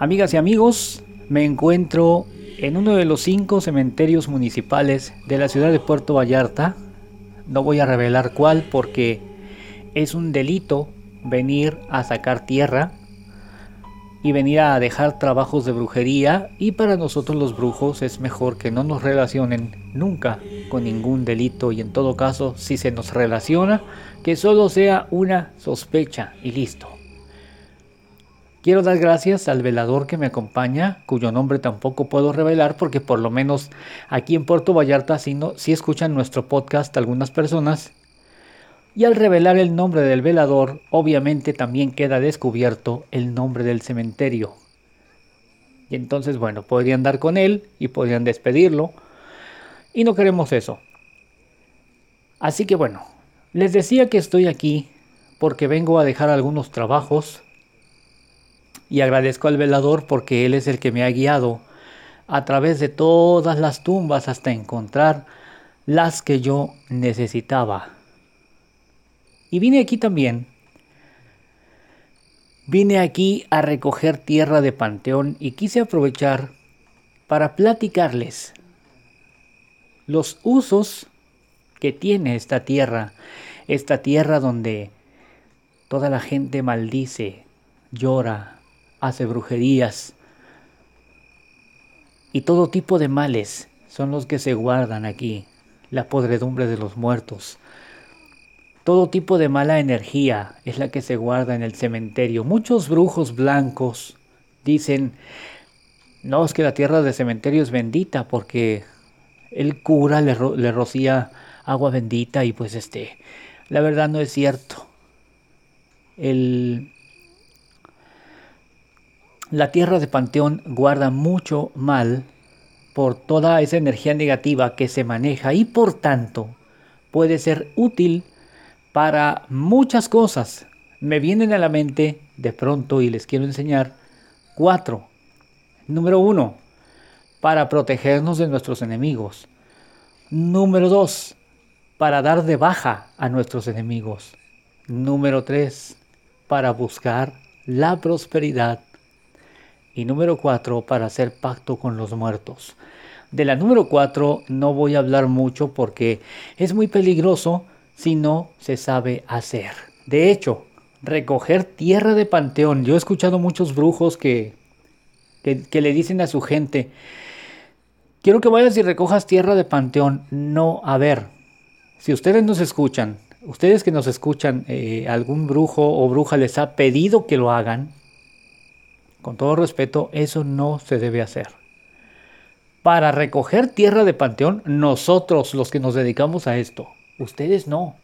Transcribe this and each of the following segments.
Amigas y amigos, me encuentro en uno de los cinco cementerios municipales de la ciudad de Puerto Vallarta. No voy a revelar cuál porque es un delito venir a sacar tierra y venir a dejar trabajos de brujería y para nosotros los brujos es mejor que no nos relacionen nunca con ningún delito y en todo caso si se nos relaciona que solo sea una sospecha y listo. Quiero dar gracias al velador que me acompaña, cuyo nombre tampoco puedo revelar porque por lo menos aquí en Puerto Vallarta sí, no, escuchan nuestro podcast algunas personas. Y al revelar el nombre del velador, obviamente también queda descubierto el nombre del cementerio. Y entonces, bueno, podrían dar con él y podrían despedirlo. Y no queremos eso. Así que bueno, les decía que estoy aquí porque vengo a dejar algunos trabajos y agradezco al velador porque él es el que me ha guiado a través de todas las tumbas hasta encontrar las que yo necesitaba. Y vine aquí también. Vine aquí a recoger tierra de Panteón y quise aprovechar para platicarles los usos que tiene esta tierra, esta tierra donde toda la gente maldice, llora, hace brujerías y todo tipo de males son los que se guardan aquí, la podredumbre de los muertos. Todo tipo de mala energía es la que se guarda en el cementerio. Muchos brujos blancos dicen, no, es que la tierra del cementerio es bendita porque el cura le, le rocía agua bendita y pues este, la verdad no es cierto. El, la tierra de Panteón guarda mucho mal por toda esa energía negativa que se maneja y por tanto puede ser útil para muchas cosas. Me vienen a la mente de pronto y les quiero enseñar cuatro. Número uno, para protegernos de nuestros enemigos. Número dos, para dar de baja a nuestros enemigos. Número tres, para buscar la prosperidad y número 4, para hacer pacto con los muertos. De la número 4 no voy a hablar mucho porque es muy peligroso si no se sabe hacer. De hecho, recoger tierra de panteón. Yo he escuchado muchos brujos que, que, le dicen a su gente, quiero que vayas y recojas tierra de panteón. No, a ver, si ustedes nos escuchan, ustedes que nos escuchan, eh, algún brujo o bruja les ha pedido que lo hagan, con todo respeto, eso no se debe hacer. Para recoger tierra de panteón, nosotros los que nos dedicamos a esto, ustedes no,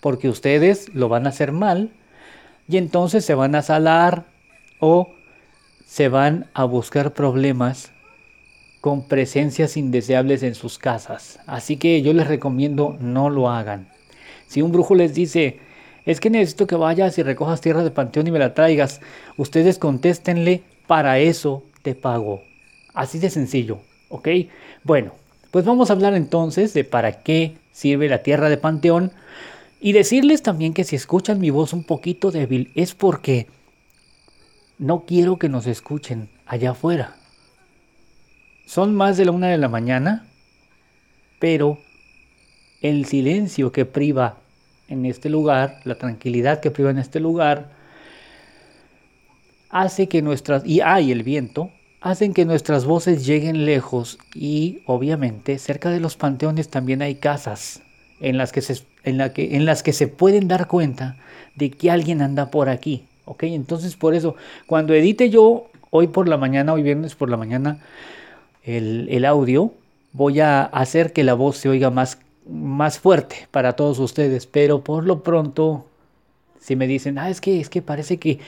porque ustedes lo van a hacer mal y entonces se van a salar o se van a buscar problemas con presencias indeseables en sus casas. Así que yo les recomiendo no lo hagan. Si un brujo les dice, es que necesito que vayas y recojas tierra de panteón y me la traigas. Ustedes contéstenle, para eso te pago. Así de sencillo, ¿ok? Bueno, pues vamos a hablar entonces de para qué sirve la tierra de panteón y decirles también que si escuchan mi voz un poquito débil es porque no quiero que nos escuchen allá afuera. Son más de la una de la mañana, pero el silencio que priva en este lugar, la tranquilidad que priva en este lugar, hace que nuestras, y hay el viento, hacen que nuestras voces lleguen lejos y obviamente cerca de los panteones también hay casas en las que se, en la que, en las que se pueden dar cuenta de que alguien anda por aquí. ¿ok? Entonces por eso, cuando edite yo hoy por la mañana, hoy viernes por la mañana, el, el audio, voy a hacer que la voz se oiga más más fuerte para todos ustedes, pero por lo pronto, si me dicen, ah, es que, es que parece que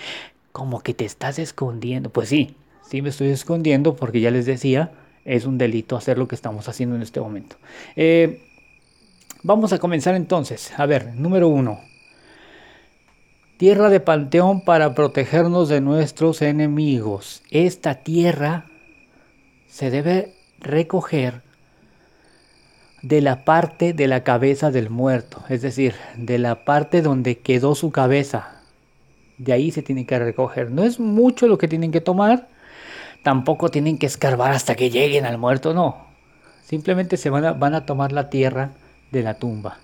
como que te estás escondiendo, pues sí, sí me estoy escondiendo porque ya les decía, es un delito hacer lo que estamos haciendo en este momento. Eh, vamos a comenzar entonces. A ver, número uno. Tierra de panteón para protegernos de nuestros enemigos. Esta tierra se debe recoger de la parte de la cabeza del muerto, es decir, de la parte donde quedó su cabeza. De ahí se tiene que recoger. No es mucho lo que tienen que tomar, tampoco tienen que escarbar hasta que lleguen al muerto, no. Simplemente se van a, van a tomar la tierra de la tumba.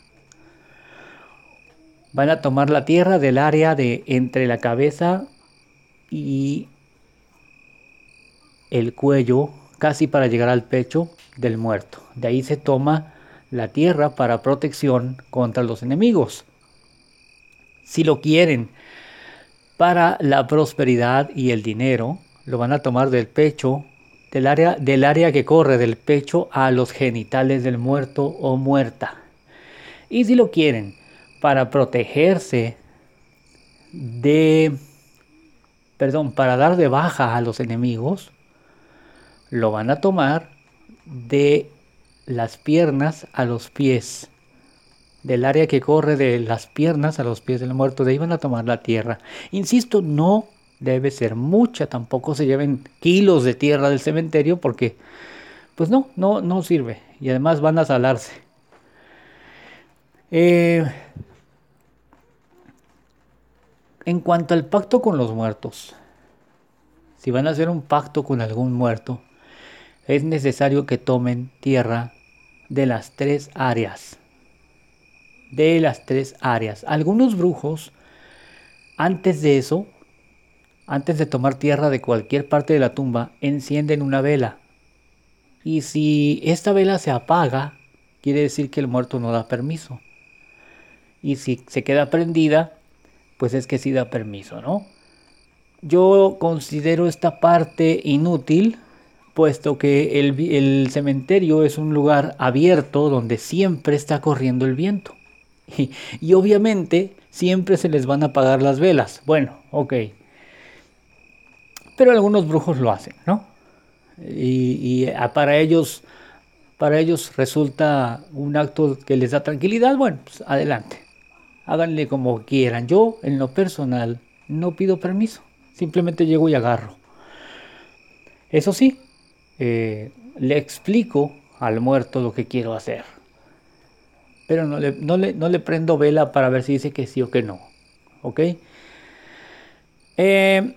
Van a tomar la tierra del área de entre la cabeza y el cuello, casi para llegar al pecho del muerto. De ahí se toma la tierra para protección contra los enemigos. Si lo quieren para la prosperidad y el dinero, lo van a tomar del pecho, del área, del área que corre del pecho a los genitales del muerto o muerta. Y si lo quieren para protegerse de, perdón, para dar de baja a los enemigos, lo van a tomar de las piernas a los pies, del área que corre de las piernas a los pies del muerto, de ahí van a tomar la tierra. Insisto, no debe ser mucha, tampoco se lleven kilos de tierra del cementerio porque, pues no, no, no sirve y además van a salarse. Eh, en cuanto al pacto con los muertos, si van a hacer un pacto con algún muerto, es necesario que tomen tierra de las tres áreas. De las tres áreas. Algunos brujos, antes de eso, antes de tomar tierra de cualquier parte de la tumba, encienden una vela. Y si esta vela se apaga, quiere decir que el muerto no da permiso. Y si se queda prendida, pues es que sí da permiso, ¿no? Yo considero esta parte inútil puesto que el, cementerio es un lugar abierto donde siempre está corriendo el viento. Y, obviamente siempre se les van a apagar las velas. Bueno, ok. Pero algunos brujos lo hacen, ¿no? Y, ah, para ellos, para ellos resulta un acto que les da tranquilidad. Bueno, pues adelante. Háganle como quieran. Yo, en lo personal, no pido permiso. Simplemente llego y agarro. Eso sí, eh, le explico al muerto lo que quiero hacer. Pero no le, prendo vela para ver si dice que sí o que no. ¿Ok? Eh,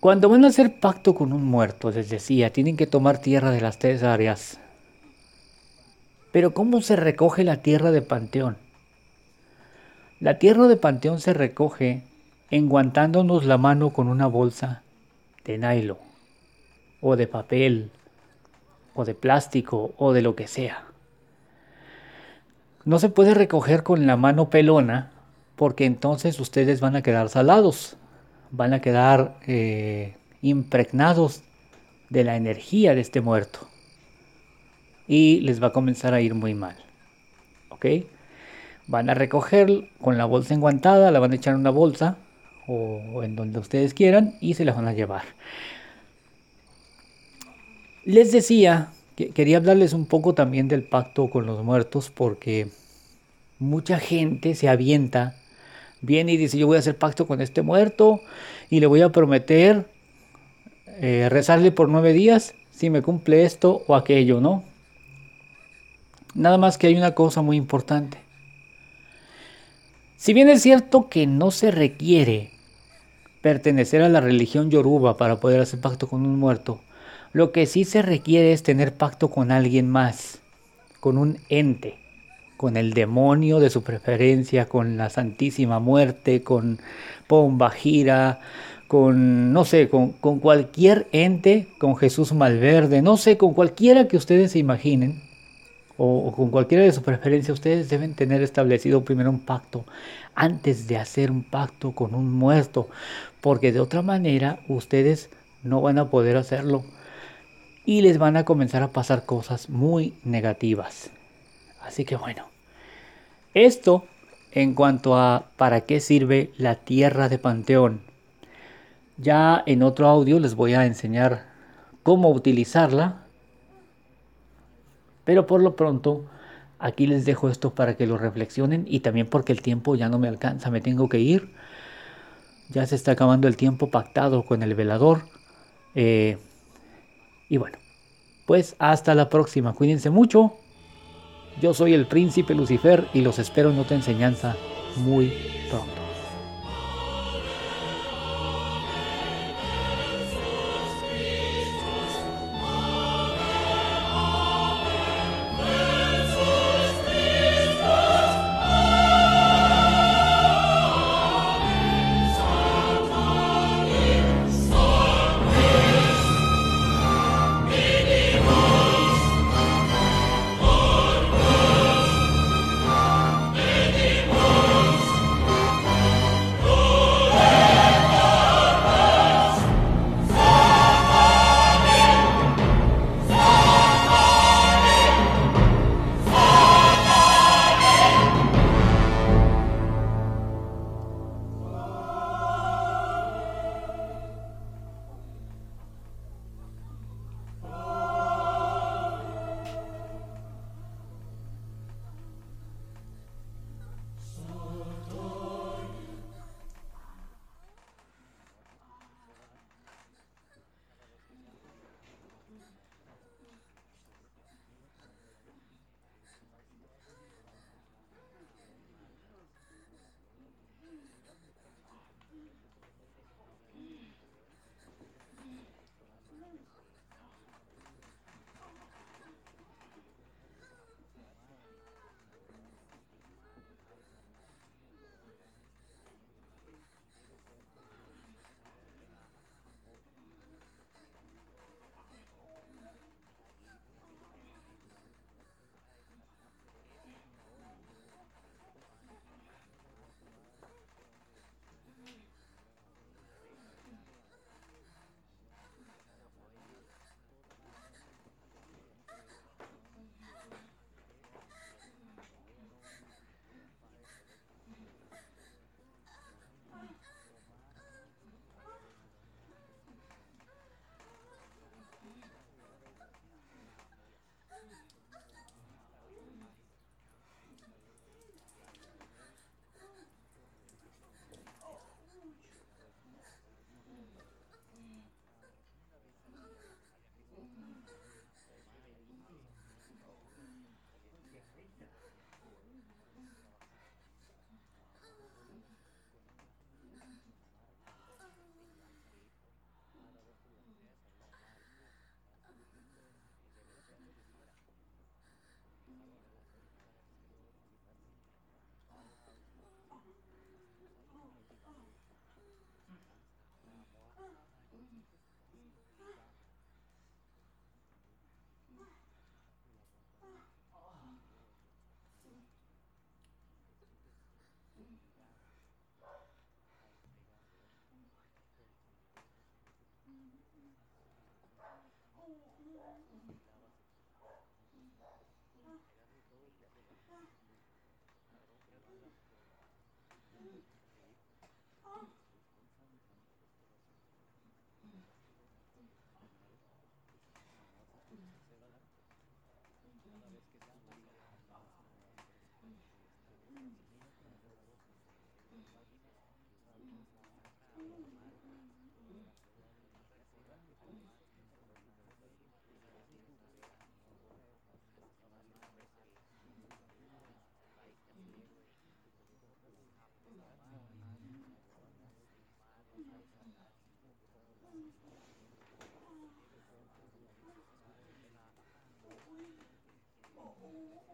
cuando van a hacer pacto con un muerto, les decía, tienen que tomar tierra de las tres áreas. Pero ¿cómo se recoge la tierra de panteón? La tierra de panteón se recoge enguantándonos la mano con una bolsa de nylon o de papel o de plástico o de lo que sea. No se puede recoger con la mano pelona porque entonces ustedes van a quedar salados, van a quedar eh, impregnados de la energía de este muerto y les va a comenzar a ir muy mal. ¿Ok? Van a recoger con la bolsa enguantada, la van a echar en una bolsa o en donde ustedes quieran y se la van a llevar. Les decía que quería hablarles un poco también del pacto con los muertos porque mucha gente se avienta, viene y dice yo voy a hacer pacto con este muerto y le voy a prometer eh, rezarle por nueve días si me cumple esto o aquello, ¿no? Nada más que hay una cosa muy importante. Si bien es cierto que no se requiere pertenecer a la religión yoruba para poder hacer pacto con un muerto, lo que sí se requiere es tener pacto con alguien más, con un ente, con el demonio de su preferencia, con la Santísima Muerte, con Pomba Gira, con, no sé, con, cualquier ente, con Jesús Malverde, no sé, con cualquiera que ustedes se imaginen, o, con cualquiera de su preferencia, ustedes deben tener establecido primero un pacto antes de hacer un pacto con un muerto, porque de otra manera ustedes no van a poder hacerlo y les van a comenzar a pasar cosas muy negativas. Así que bueno, esto en cuanto a para qué sirve la tierra de Panteón. Ya en otro audio les voy a enseñar cómo utilizarla. Pero por lo pronto, aquí les dejo esto para que lo reflexionen y también porque el tiempo ya no me alcanza, me tengo que ir. Ya se está acabando el tiempo pactado con el velador. Eh, y bueno, pues hasta la próxima. Cuídense mucho. Yo soy el príncipe Lucifer y los espero en otra enseñanza muy pronto. Oh.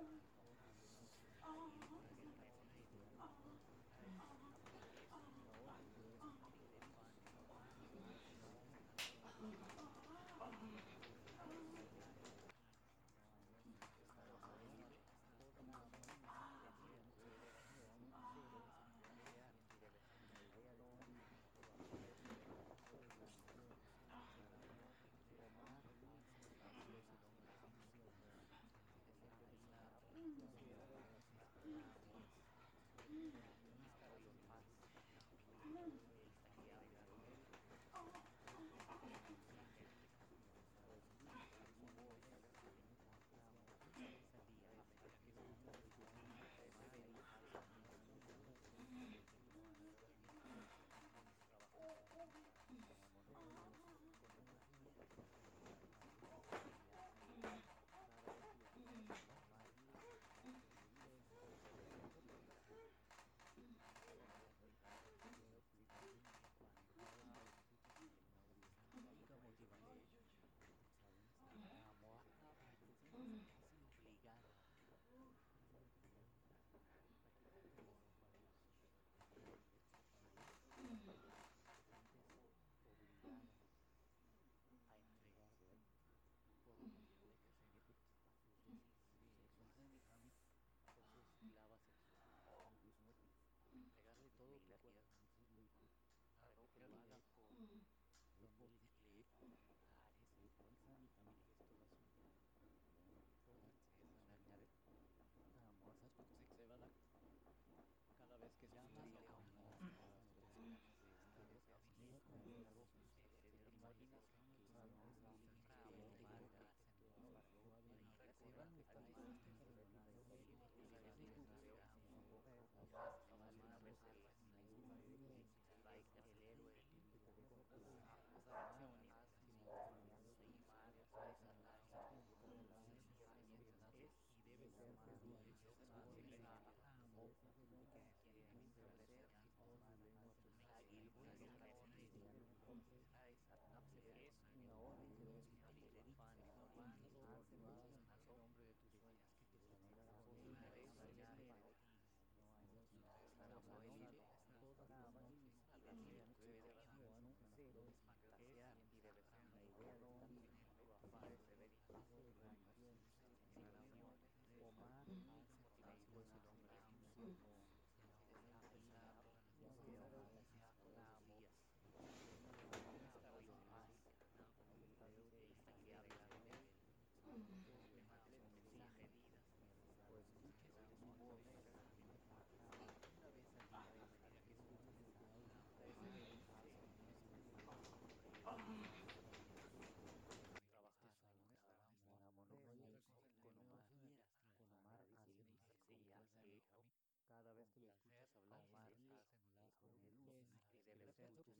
tutto.